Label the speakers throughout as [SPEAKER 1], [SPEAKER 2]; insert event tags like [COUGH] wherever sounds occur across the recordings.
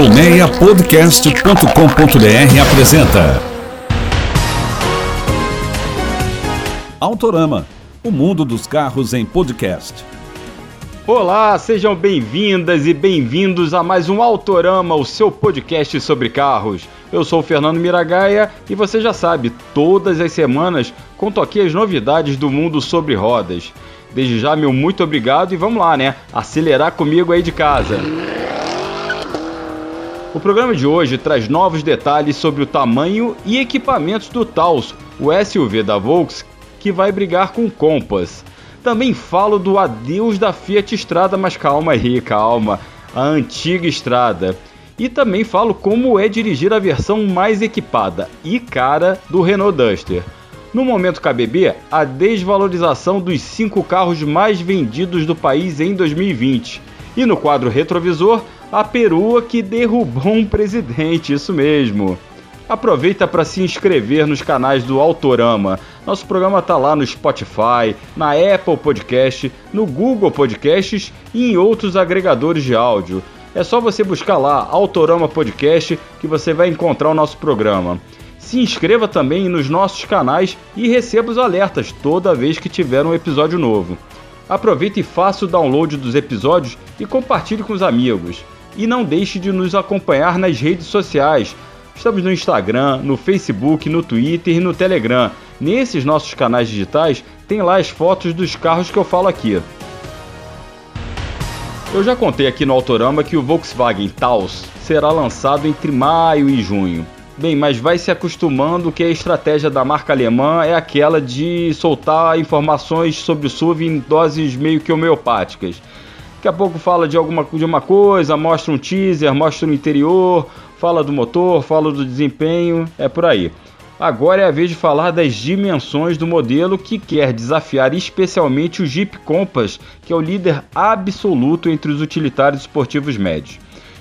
[SPEAKER 1] Colmeiapodcast.com.br apresenta Autorama, o mundo dos carros em podcast.
[SPEAKER 2] Olá, sejam bem-vindas e bem-vindos a mais um Autorama, o seu podcast sobre carros. Eu sou o Fernando Miragaia e você já sabe, todas as semanas conto aqui as novidades do mundo sobre rodas. Desde já, meu muito obrigado e vamos lá, né? Acelerar comigo aí de casa. O programa de hoje traz novos detalhes sobre o tamanho e equipamentos do Taos, o SUV da Volks, que vai brigar com o Compass. Também falo do adeus da Fiat Strada, mas calma aí, calma, a antiga Strada. E também falo como é dirigir a versão mais equipada e cara do Renault Duster. No momento KBB, a desvalorização dos cinco carros mais vendidos do país em 2020. E no quadro retrovisor, a perua que derrubou um presidente, isso mesmo. Aproveita para se inscrever nos canais do Autorama. Nosso programa tá lá no Spotify, na Apple Podcast, no Google Podcasts e em outros agregadores de áudio. É só você buscar lá Autorama Podcast que você vai encontrar o nosso programa. Se inscreva também nos nossos canais e receba os alertas toda vez que tiver um episódio novo. Aproveite e faça o download dos episódios e compartilhe com os amigos. E não deixe de nos acompanhar nas redes sociais. Estamos no Instagram, no Facebook, no Twitter e no Telegram. Nesses nossos canais digitais tem lá as fotos dos carros que eu falo aqui. Eu já contei aqui no Autorama que o Volkswagen Taos será lançado entre maio e junho. Bem, mas vai se acostumando que a estratégia da marca alemã é aquela de soltar informações sobre o SUV em doses meio que homeopáticas. Daqui a pouco fala de alguma de uma coisa, mostra um teaser, mostra o interior, fala do motor, fala do desempenho, é por aí. Agora é a vez de falar das dimensões do modelo que quer desafiar especialmente o Jeep Compass, que é o líder absoluto entre os utilitários esportivos médios.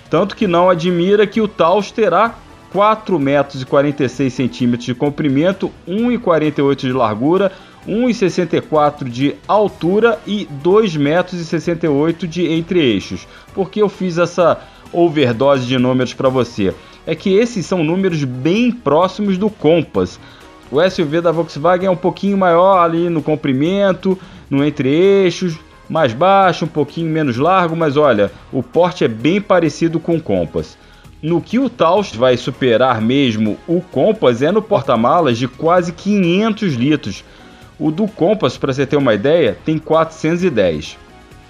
[SPEAKER 2] Tanto que não admira que o Taos terá 4,46 metros 46 centímetros de comprimento, 1,48 de largura, 1,64 de altura e 2,68 metros 68 de entre-eixos. Por que eu fiz essa overdose de números para você? é que esses são números bem próximos do Compass. O SUV da Volkswagen é um pouquinho maior ali no comprimento, no entre-eixos, mais baixo, um pouquinho menos largo, mas olha, o porte é bem parecido com o Compass. No que o Taos vai superar mesmo o Compass é no porta-malas de quase 500 litros. O do Compass, para você ter uma ideia, tem 410.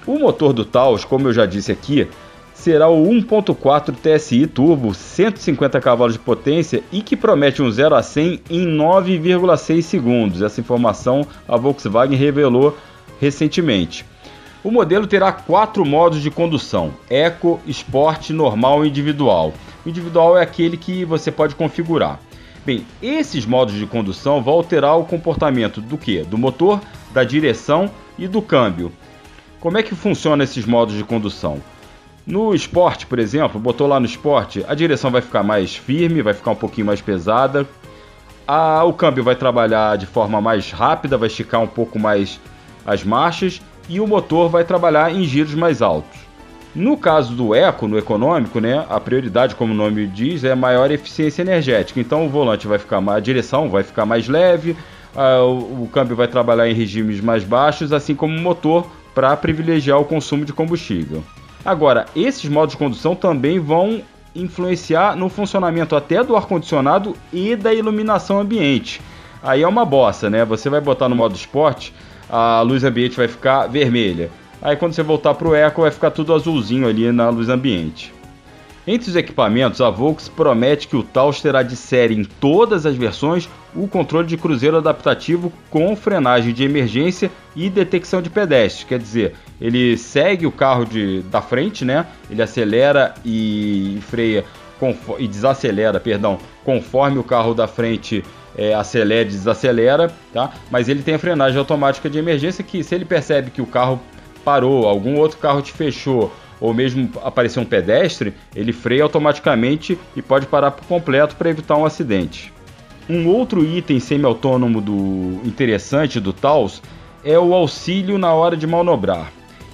[SPEAKER 2] O motor do Taos, como eu já disse aqui, será o 1.4 TSI Turbo, 150 cavalos de potência e que promete um 0 a 100 em 9,6 segundos. Essa informação a Volkswagen revelou recentemente. O modelo terá quatro modos de condução: Eco, Sport, Normal e Individual. O individual é aquele que você pode configurar. Bem, esses modos de condução vão alterar o comportamento do que? Do motor, da direção e do câmbio. Como é que funciona esses modos de condução? No esporte, por exemplo, botou lá no esporte, a direção vai ficar mais firme, vai ficar um pouquinho mais pesada. A, o câmbio vai trabalhar de forma mais rápida, vai esticar um pouco mais as marchas e o motor vai trabalhar em giros mais altos. No caso do eco, no econômico, né, a prioridade, como o nome diz, é maior eficiência energética. Então o volante vai ficar mais, a direção vai ficar mais leve, a, o, o câmbio vai trabalhar em regimes mais baixos, assim como o motor para privilegiar o consumo de combustível. Agora, esses modos de condução também vão influenciar no funcionamento até do ar-condicionado e da iluminação ambiente. Aí é uma bossa, né? Você vai botar no modo esporte, a luz ambiente vai ficar vermelha. Aí quando você voltar para o Eco, vai ficar tudo azulzinho ali na luz ambiente. Entre os equipamentos, a Volks promete que o Taos terá de série em todas as versões o controle de cruzeiro adaptativo com frenagem de emergência e detecção de pedestres. Quer dizer, ele segue o carro de, da frente, né? Ele acelera e freia e desacelera, perdão, conforme o carro da frente é, acelera e desacelera, tá? Mas ele tem a frenagem automática de emergência que se ele percebe que o carro parou, algum outro carro te fechou ou mesmo aparecer um pedestre, ele freia automaticamente e pode parar por completo para evitar um acidente. Um outro item semi-autônomo do interessante do Taos é o auxílio na hora de manobrar.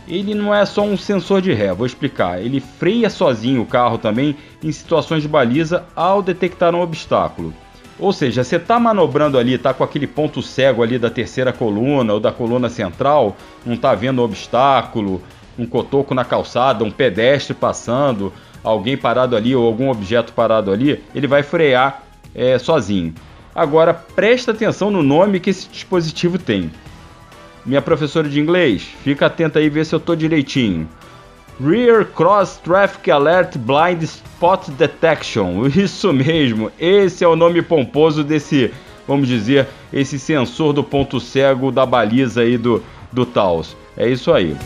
[SPEAKER 2] ele não é só um sensor de ré, vou explicar. Ele freia sozinho o carro também em situações de baliza ao detectar um obstáculo. Ou seja, você está manobrando ali, está com aquele ponto cego ali da terceira coluna ou da coluna central, não está vendo um obstáculo, um cotoco na calçada, um pedestre passando, alguém parado ali ou algum objeto parado ali, ele vai frear é, sozinho. Agora presta atenção no nome que esse dispositivo tem. Minha professora de inglês, fica atenta aí ver se eu tô direitinho. Rear Cross Traffic Alert Blind Spot Detection. [LAUGHS] Isso mesmo, esse é o nome pomposo desse, vamos dizer, esse sensor do ponto cego da baliza aí do, do Taos. É isso aí.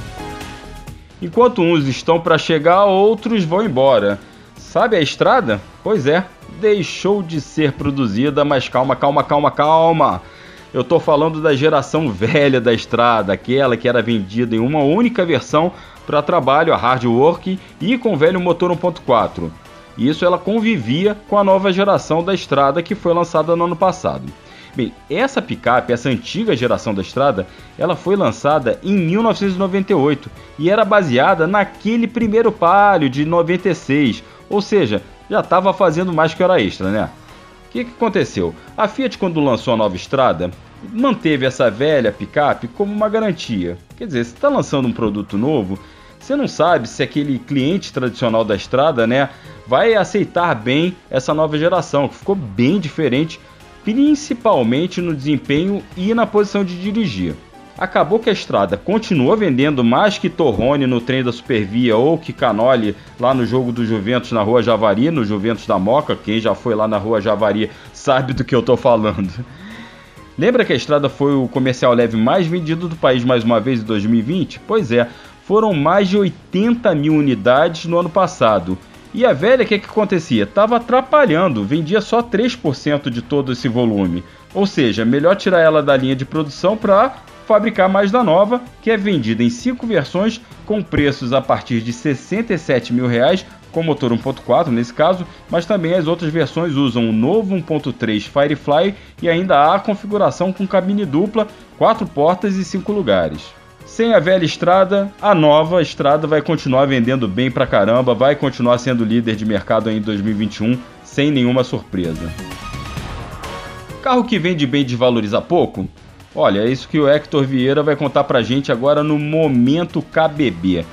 [SPEAKER 2] Enquanto uns estão para chegar, outros vão embora. Sabe a estrada? Pois é, deixou de ser produzida, mas calma, calma, calma, calma. Eu tô falando da geração [LAUGHS] velha da estrada, aquela que era vendida em uma única versão para trabalho, a hard work e com o velho motor 1.4. Isso ela convivia com a nova geração da estrada que foi lançada no ano passado. Bem, essa picape, essa antiga geração da estrada, ela foi lançada em 1998 e era baseada naquele primeiro Palio de 96, ou seja, já estava fazendo mais que hora extra, né? O que, que aconteceu? A Fiat, quando lançou a nova estrada, manteve essa velha picape como uma garantia. Quer dizer, se está lançando um produto novo, você não sabe se aquele cliente tradicional da estrada, né, vai aceitar bem essa nova geração, que ficou bem diferente, principalmente no desempenho e na posição de dirigir. Acabou que a estrada continua vendendo mais que Torrone no trem da Supervia ou que Canoli lá no jogo do Juventus na Rua Javari, no Juventus da Moca. Quem já foi lá na Rua Javari sabe do que eu tô falando. Lembra que a estrada foi o comercial leve mais vendido do país mais uma vez em 2020? Pois é, foram mais de 80 mil unidades no ano passado. E a velha, o que, que acontecia? Estava atrapalhando, vendia só 3% de todo esse volume. Ou seja, melhor tirar ela da linha de produção para fabricar mais da nova, que é vendida em cinco versões com preços a partir de 67 mil reais com motor 1.4 nesse caso, mas também as outras versões usam o novo 1.3 Firefly e ainda há a configuração com cabine dupla, quatro portas e cinco lugares. Sem a velha estrada, a nova estrada vai continuar vendendo bem pra caramba, vai continuar sendo líder de mercado em 2021 sem nenhuma surpresa. Carro que vende bem desvaloriza pouco? Olha, é isso que o Hector Vieira vai contar pra gente agora no Momento KBB.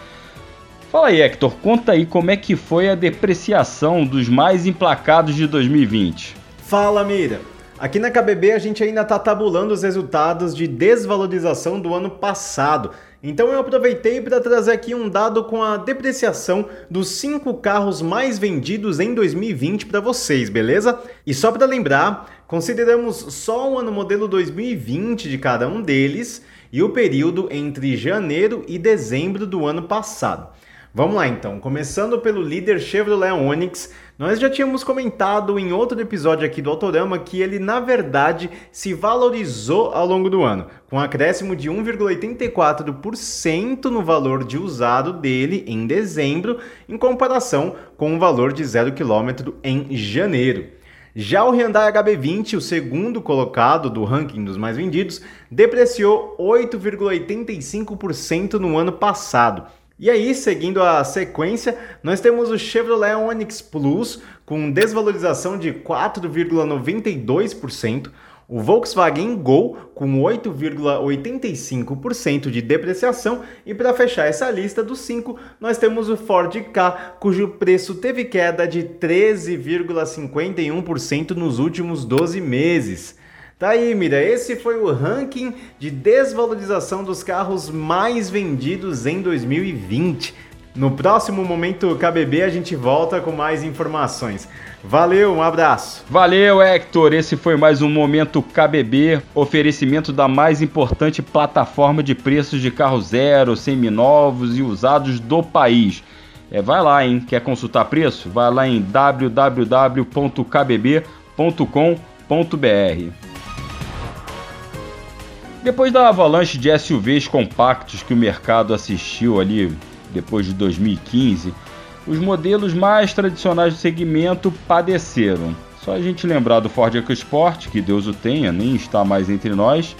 [SPEAKER 2] Fala aí, Hector, conta aí como é que foi a depreciação dos mais emplacados de 2020.
[SPEAKER 3] Fala, Mira. Aqui na KBB a gente ainda está tabulando os resultados de desvalorização do ano passado. Então eu aproveitei para trazer aqui um dado com a depreciação dos cinco carros mais vendidos em 2020 para vocês, beleza? E só para lembrar, consideramos só o ano modelo 2020 de cada um deles e o período entre janeiro e dezembro do ano passado. Vamos lá então, começando pelo líder Chevrolet Onix, nós já tínhamos comentado em outro episódio aqui do Autorama que ele na verdade se valorizou ao longo do ano, com um acréscimo de 1,84% no valor de usado dele em dezembro, em comparação com o valor de 0 km em janeiro. Já o Hyundai HB20, o segundo colocado do ranking dos mais vendidos, depreciou 8,85% no ano passado e aí, seguindo a sequência, nós temos o Chevrolet Onix Plus com desvalorização de 4,92%, o Volkswagen Gol com 8,85% de depreciação e para fechar essa lista dos cinco, nós temos o Ford K, cujo preço teve queda de 13,51% nos últimos 12 meses. Tá aí, Mira, esse foi o ranking de desvalorização dos carros mais vendidos em 2020. No próximo momento KBB a gente volta com mais informações. Valeu, um abraço.
[SPEAKER 2] Valeu, Hector. Esse foi mais um momento KBB, oferecimento da mais importante plataforma de preços de carros zero, seminovos e usados do país. É, vai lá, hein? Quer consultar preço? Vai lá em www.kbb.com.br. Depois da avalanche de SUVs compactos que o mercado assistiu ali depois de 2015, os modelos mais tradicionais do segmento padeceram. Só a gente lembrar do Ford EcoSport, que Deus o tenha, nem está mais entre nós,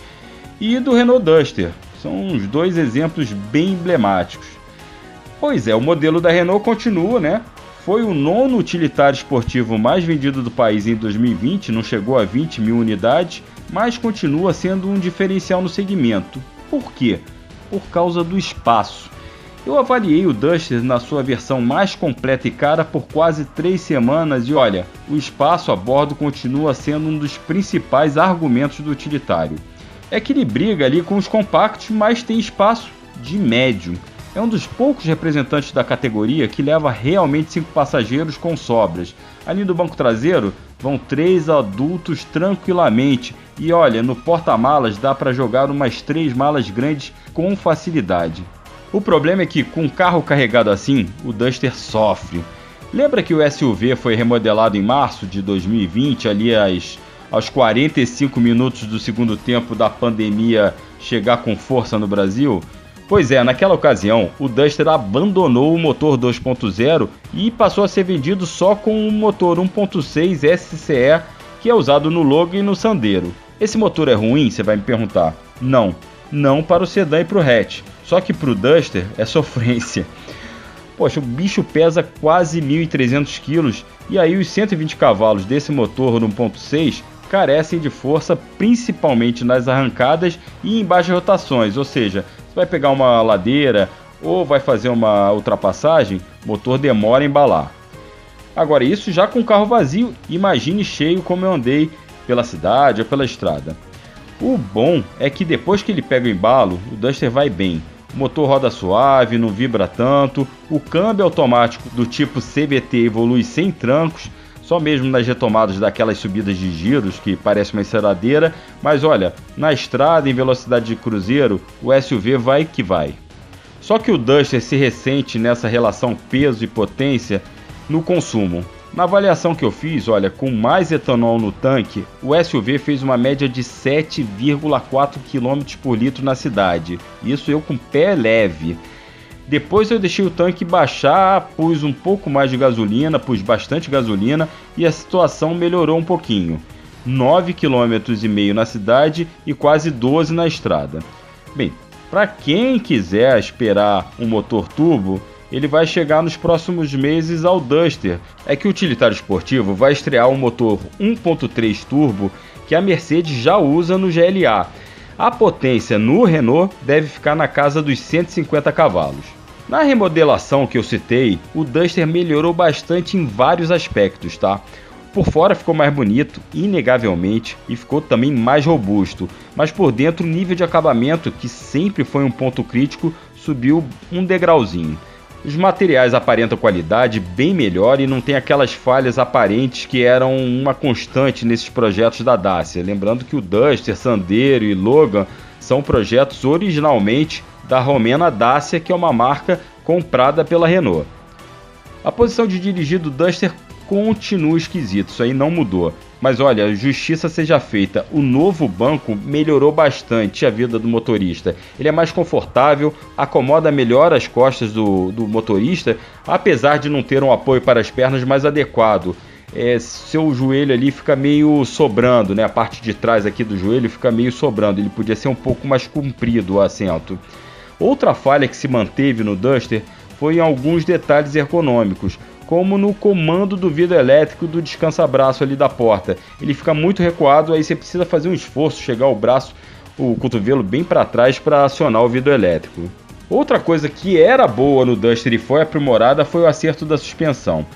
[SPEAKER 2] e do Renault Duster, São os dois exemplos bem emblemáticos. Pois é, o modelo da Renault continua, né? Foi o nono utilitário esportivo mais vendido do país em 2020, não chegou a 20 mil unidades, mas continua sendo um diferencial no segmento. Por quê? Por causa do espaço. Eu avaliei o Duster na sua versão mais completa e cara por quase três semanas e olha, o espaço a bordo continua sendo um dos principais argumentos do utilitário. É que ele briga ali com os compactos, mas tem espaço de médio. É um dos poucos representantes da categoria que leva realmente cinco passageiros com sobras. Ali no banco traseiro vão três adultos tranquilamente e olha, no porta-malas dá para jogar umas três malas grandes com facilidade. O problema é que com um carro carregado assim, o Duster sofre. Lembra que o SUV foi remodelado em março de 2020, ali às, aos 45 minutos do segundo tempo da pandemia chegar com força no Brasil? Pois é, naquela ocasião, o Duster abandonou o motor 2.0 e passou a ser vendido só com o motor 1.6 SCE que é usado no Logan e no Sandero. Esse motor é ruim? Você vai me perguntar. Não, não para o sedã e para o hatch. Só que para o Duster é [LAUGHS] sofrência. Poxa, o bicho pesa quase 1.300 kg e aí os 120 cavalos desse motor 1.6 carecem de força principalmente nas arrancadas e em baixas rotações, ou seja, vai pegar uma ladeira ou vai fazer uma ultrapassagem, o motor demora a embalar. Agora, isso já com o carro vazio, imagine cheio como eu andei pela cidade ou pela estrada. O bom é que depois que ele pega o embalo, o Duster vai bem. O motor roda suave, não vibra tanto, o câmbio automático do tipo CVT evolui sem trancos, só mesmo nas retomadas daquelas subidas de giros que parece uma enceradeira, mas olha, na estrada em velocidade de cruzeiro, o SUV vai que vai. Só que o Duster se ressente nessa relação peso e potência no consumo. Na avaliação que eu fiz, olha, com mais etanol no tanque, o SUV fez uma média de 7,4 km por litro na cidade. Isso eu com pé leve. Depois eu deixei o tanque baixar, pus um pouco mais de gasolina, pus bastante gasolina e a situação melhorou um pouquinho. 9,5 km na cidade e quase 12 na estrada. Bem, para quem quiser esperar um motor turbo, ele vai chegar nos próximos meses ao Duster. É que o utilitário esportivo vai estrear um motor 1.3 turbo que a Mercedes já usa no GLA. A potência no Renault deve ficar na casa dos 150 cavalos. Na remodelação que eu citei, o Duster melhorou bastante em vários aspectos, tá? Por fora ficou mais bonito, inegavelmente, e ficou também mais robusto, mas por dentro o nível de acabamento, que sempre foi um ponto crítico, subiu um degrauzinho. Os materiais aparentam qualidade bem melhor e não tem aquelas falhas aparentes que eram uma constante nesses projetos da Dacia. Lembrando que o Duster, Sandero e Logan são projetos originalmente da romena Dacia, que é uma marca comprada pela Renault. A posição de dirigir do Duster continua esquisito, isso aí não mudou. Mas olha, justiça seja feita, o novo banco melhorou bastante a vida do motorista. Ele é mais confortável, acomoda melhor as costas do, do motorista, apesar de não ter um apoio para as pernas mais adequado. É, seu joelho ali fica meio sobrando, né? A parte de trás aqui do joelho fica meio sobrando. Ele podia ser um pouco mais comprido o assento. Outra falha que se manteve no Duster foi em alguns detalhes ergonômicos como no comando do vidro elétrico do descansa-braço ali da porta. Ele fica muito recuado, aí você precisa fazer um esforço, chegar o braço, o cotovelo bem para trás para acionar o vidro elétrico. Outra coisa que era boa no Duster e foi aprimorada foi o acerto da suspensão.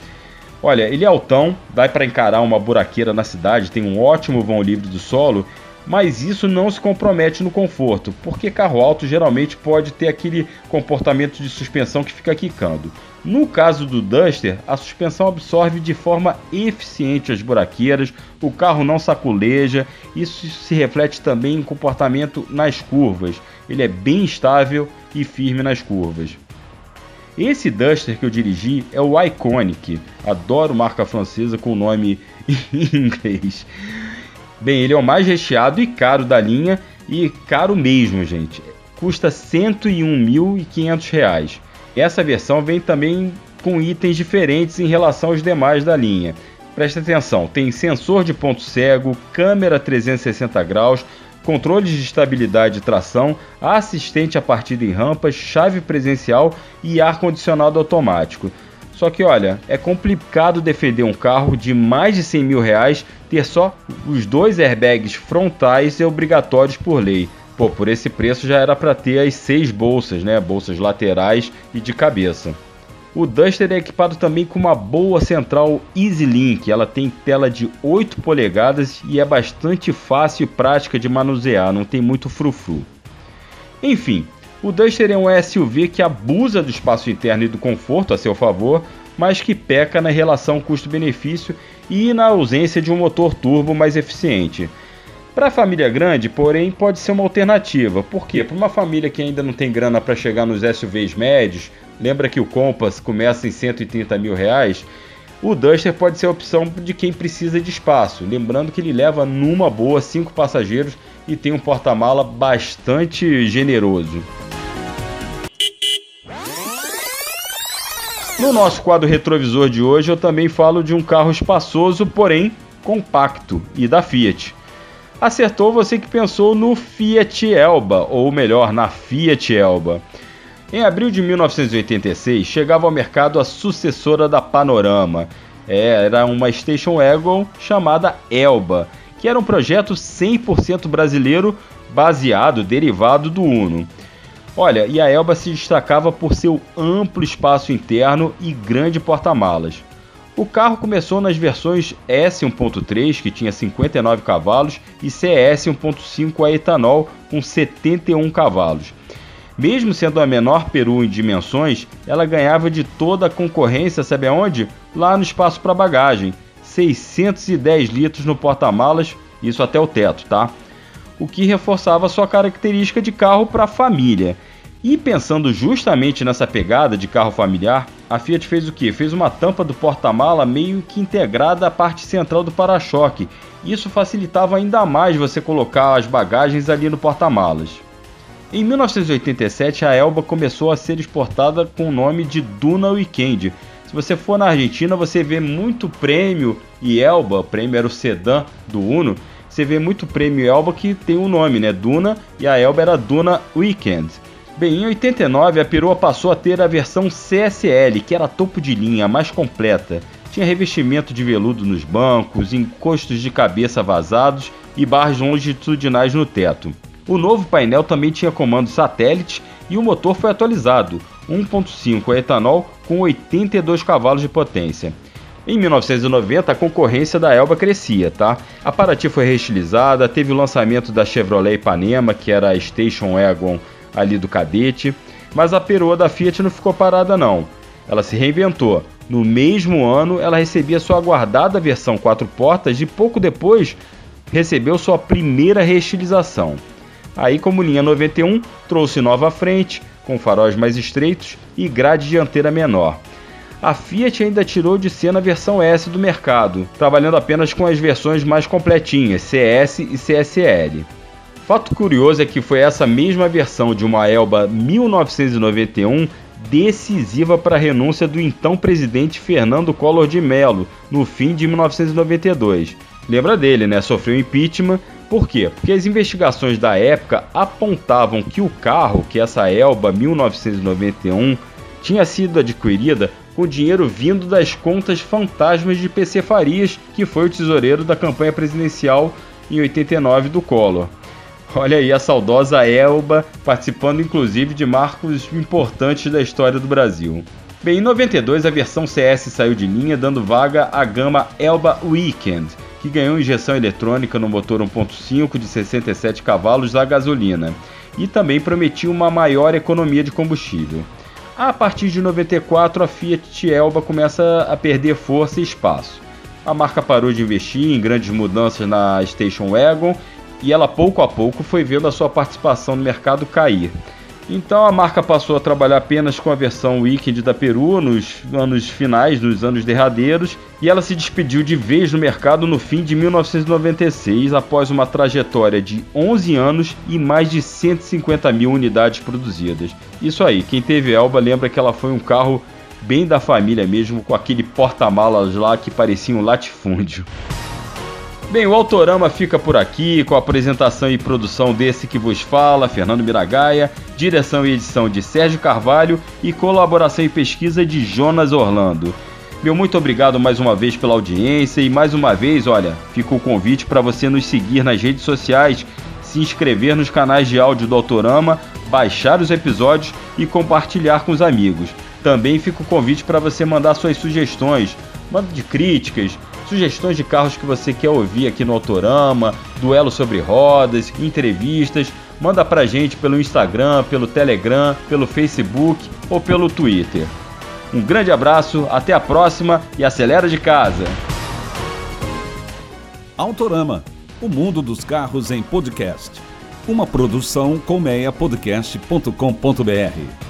[SPEAKER 2] Olha, ele é altão, dá para encarar uma buraqueira na cidade, tem um ótimo vão livre do solo mas isso não se compromete no conforto, porque carro alto geralmente pode ter aquele comportamento de suspensão que fica quicando. No caso do Duster, a suspensão absorve de forma eficiente as buraqueiras, o carro não saculeja, isso se reflete também em comportamento nas curvas. Ele é bem estável e firme nas curvas. Esse Duster que eu dirigi é o Iconic, adoro marca francesa com o nome [LAUGHS] em inglês. Bem, ele é o mais recheado e caro da linha e caro mesmo, gente. Custa R$ 101.500. Essa versão vem também com itens diferentes em relação aos demais da linha. Preste atenção, tem sensor de ponto cego, câmera 360 graus, controles de estabilidade e tração, assistente a partida em rampas, chave presencial e ar-condicionado automático. Só que olha, é complicado defender um carro de mais de 100 mil reais ter só os dois airbags frontais e obrigatórios por lei. Pô, por esse preço já era para ter as seis bolsas, né? Bolsas laterais e de cabeça. O Duster é equipado também com uma boa central EasyLink. Ela tem tela de 8 polegadas e é bastante fácil e prática de manusear, não tem muito frufru. Enfim, o Duster é um SUV que abusa do espaço interno e do conforto a seu favor, mas que peca na relação custo-benefício e na ausência de um motor turbo mais eficiente. Para a família grande, porém, pode ser uma alternativa. Por quê? Para uma família que ainda não tem grana para chegar nos SUVs médios, Lembra que o Compass começa em 130 mil reais? O Duster pode ser a opção de quem precisa de espaço, lembrando que ele leva numa boa 5 passageiros e tem um porta-mala bastante generoso. No nosso quadro retrovisor de hoje, eu também falo de um carro espaçoso, porém compacto, e da Fiat. Acertou você que pensou no Fiat Elba, ou melhor, na Fiat Elba. Em abril de 1986, chegava ao mercado a sucessora da Panorama. É, era uma station wagon chamada Elba, que era um projeto 100% brasileiro baseado, derivado do Uno. Olha, e a Elba se destacava por seu amplo espaço interno e grande porta-malas. O carro começou nas versões S1.3, que tinha 59 cavalos, e CS 1.5 a etanol, com 71 cavalos. Mesmo sendo a menor peru em dimensões, ela ganhava de toda a concorrência, sabe aonde? Lá no espaço para bagagem, 610 litros no porta-malas, isso até o teto, tá? O que reforçava sua característica de carro para família. E pensando justamente nessa pegada de carro familiar, a Fiat fez o que? Fez uma tampa do porta-mala meio que integrada à parte central do para-choque. Isso facilitava ainda mais você colocar as bagagens ali no porta-malas. Em 1987, a Elba começou a ser exportada com o nome de Duna Weekend. Se você for na Argentina, você vê muito prêmio e Elba, prêmio era o sedã do Uno, você vê muito prêmio Elba que tem um nome, né? Duna, e a Elba era Duna Weekend. Bem, em 89 a perua passou a ter a versão CSL, que era topo de linha, mais completa. Tinha revestimento de veludo nos bancos, encostos de cabeça vazados e barras longitudinais no teto. O novo painel também tinha comando satélite e o motor foi atualizado, 1.5 a etanol com 82 cavalos de potência. Em 1990, a concorrência da Elba crescia, tá? A Paraty foi reestilizada, teve o lançamento da Chevrolet Ipanema, que era a Station Wagon ali do cadete, mas a peroa da Fiat não ficou parada não. Ela se reinventou. No mesmo ano, ela recebia sua aguardada versão quatro portas e pouco depois recebeu sua primeira reestilização. Aí, como linha 91, trouxe nova frente, com faróis mais estreitos e grade dianteira menor. A Fiat ainda tirou de cena a versão S do mercado, trabalhando apenas com as versões mais completinhas, CS e CSL. Fato curioso é que foi essa mesma versão de uma Elba 1991 decisiva para a renúncia do então presidente Fernando Collor de Mello no fim de 1992. Lembra dele, né? Sofreu impeachment por quê? Porque as investigações da época apontavam que o carro, que essa Elba 1991, tinha sido adquirida com dinheiro vindo das contas fantasmas de PC Farias, que foi o tesoureiro da campanha presidencial em 89 do Collor. Olha aí a saudosa Elba participando inclusive de marcos importantes da história do Brasil. Bem, em 92 a versão CS saiu de linha, dando vaga à gama Elba Weekend, que ganhou injeção eletrônica no motor 1.5 de 67 cavalos a gasolina e também prometia uma maior economia de combustível. A partir de 94, a Fiat Elba começa a perder força e espaço. A marca parou de investir em grandes mudanças na Station Wagon e ela pouco a pouco foi vendo a sua participação no mercado cair. Então a marca passou a trabalhar apenas com a versão Weekend da Peru nos anos finais, nos anos derradeiros, e ela se despediu de vez no mercado no fim de 1996, após uma trajetória de 11 anos e mais de 150 mil unidades produzidas. Isso aí, quem teve Elba lembra que ela foi um carro bem da família mesmo, com aquele porta-malas lá que parecia um latifúndio. Bem, o Autorama fica por aqui com a apresentação e produção desse que vos fala, Fernando Miragaia, direção e edição de Sérgio Carvalho e colaboração e pesquisa de Jonas Orlando. Meu muito obrigado mais uma vez pela audiência e mais uma vez, olha, fica o convite para você nos seguir nas redes sociais, se inscrever nos canais de áudio do Autorama, baixar os episódios e compartilhar com os amigos. Também fica o convite para você mandar suas sugestões, manda de críticas, sugestões de carros que você quer ouvir aqui no Autorama, duelo sobre rodas, entrevistas, manda pra gente pelo Instagram, pelo Telegram, pelo Facebook ou pelo Twitter. Um grande abraço, até a próxima e acelera de casa.
[SPEAKER 1] Autorama, o mundo dos carros em podcast. Uma produção colmeiapodcast.com.br.